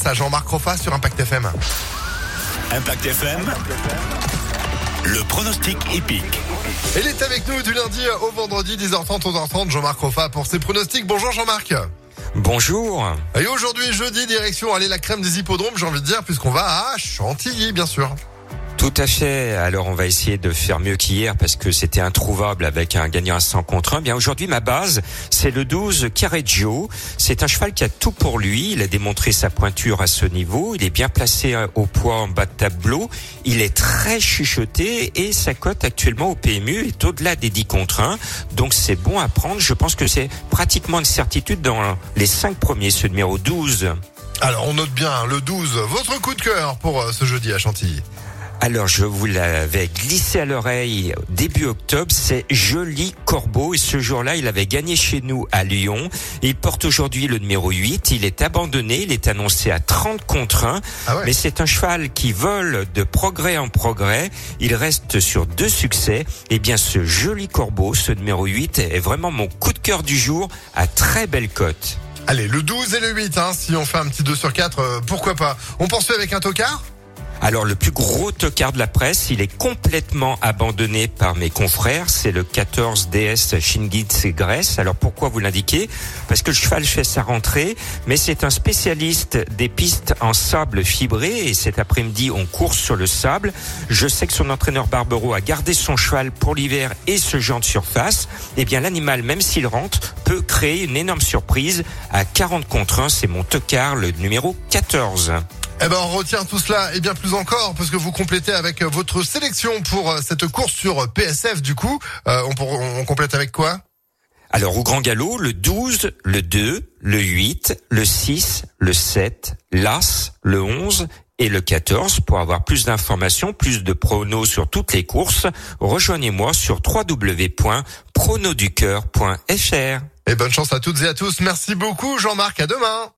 place à Jean-Marc Roffa sur Impact FM. Impact FM. Le pronostic épique. Il est avec nous du lundi au vendredi, 10h30, 11h30, Jean-Marc Roffa pour ses pronostics. Bonjour Jean-Marc. Bonjour. Et aujourd'hui, jeudi, direction, allez, la crème des hippodromes, j'ai envie de dire, puisqu'on va à Chantilly, bien sûr. Tout à fait. Alors on va essayer de faire mieux qu'hier parce que c'était introuvable avec un gagnant à 100 contre 1. Bien aujourd'hui ma base c'est le 12 Carreggio. C'est un cheval qui a tout pour lui. Il a démontré sa pointure à ce niveau. Il est bien placé euh, au poids en bas de tableau. Il est très chuchoté et sa cote actuellement au PMU est au-delà des 10 contre 1. Donc c'est bon à prendre. Je pense que c'est pratiquement une certitude dans les 5 premiers, ce numéro 12. Alors on note bien le 12, votre coup de cœur pour euh, ce jeudi à Chantilly. Alors je vous l'avais glissé à l'oreille début octobre, c'est Joli Corbeau et ce jour-là il avait gagné chez nous à Lyon. Il porte aujourd'hui le numéro 8, il est abandonné, il est annoncé à 30 contre 1, Ah ouais. mais c'est un cheval qui vole de progrès en progrès, il reste sur deux succès. Et bien ce Joli Corbeau, ce numéro 8 est vraiment mon coup de cœur du jour à très belle cote. Allez, le 12 et le 8, hein, si on fait un petit 2 sur 4, euh, pourquoi pas? On poursuit avec un tocard? Alors le plus gros tocard de la presse, il est complètement abandonné par mes confrères. C'est le 14 DS Shingitz Grèce. Alors pourquoi vous l'indiquez? Parce que le cheval fait sa rentrée, mais c'est un spécialiste des pistes en sable fibré et cet après-midi on court sur le sable. Je sais que son entraîneur Barbero a gardé son cheval pour l'hiver et ce genre de surface. Eh bien l'animal, même s'il rentre, peut créer une énorme surprise. À 40 contre 1, c'est mon tocard, le numéro 14. Eh ben, on retient tout cela et bien plus encore, parce que vous complétez avec euh, votre sélection pour euh, cette course sur euh, PSF, du coup. Euh, on, pour- on complète avec quoi? Alors au grand galop, le 12, le 2, le 8, le 6, le 7, l'As, le 11 et le 14. Pour avoir plus d'informations, plus de pronos sur toutes les courses, rejoignez-moi sur www.pronoducœur.fr. Et bonne chance à toutes et à tous. Merci beaucoup, Jean-Marc. À demain.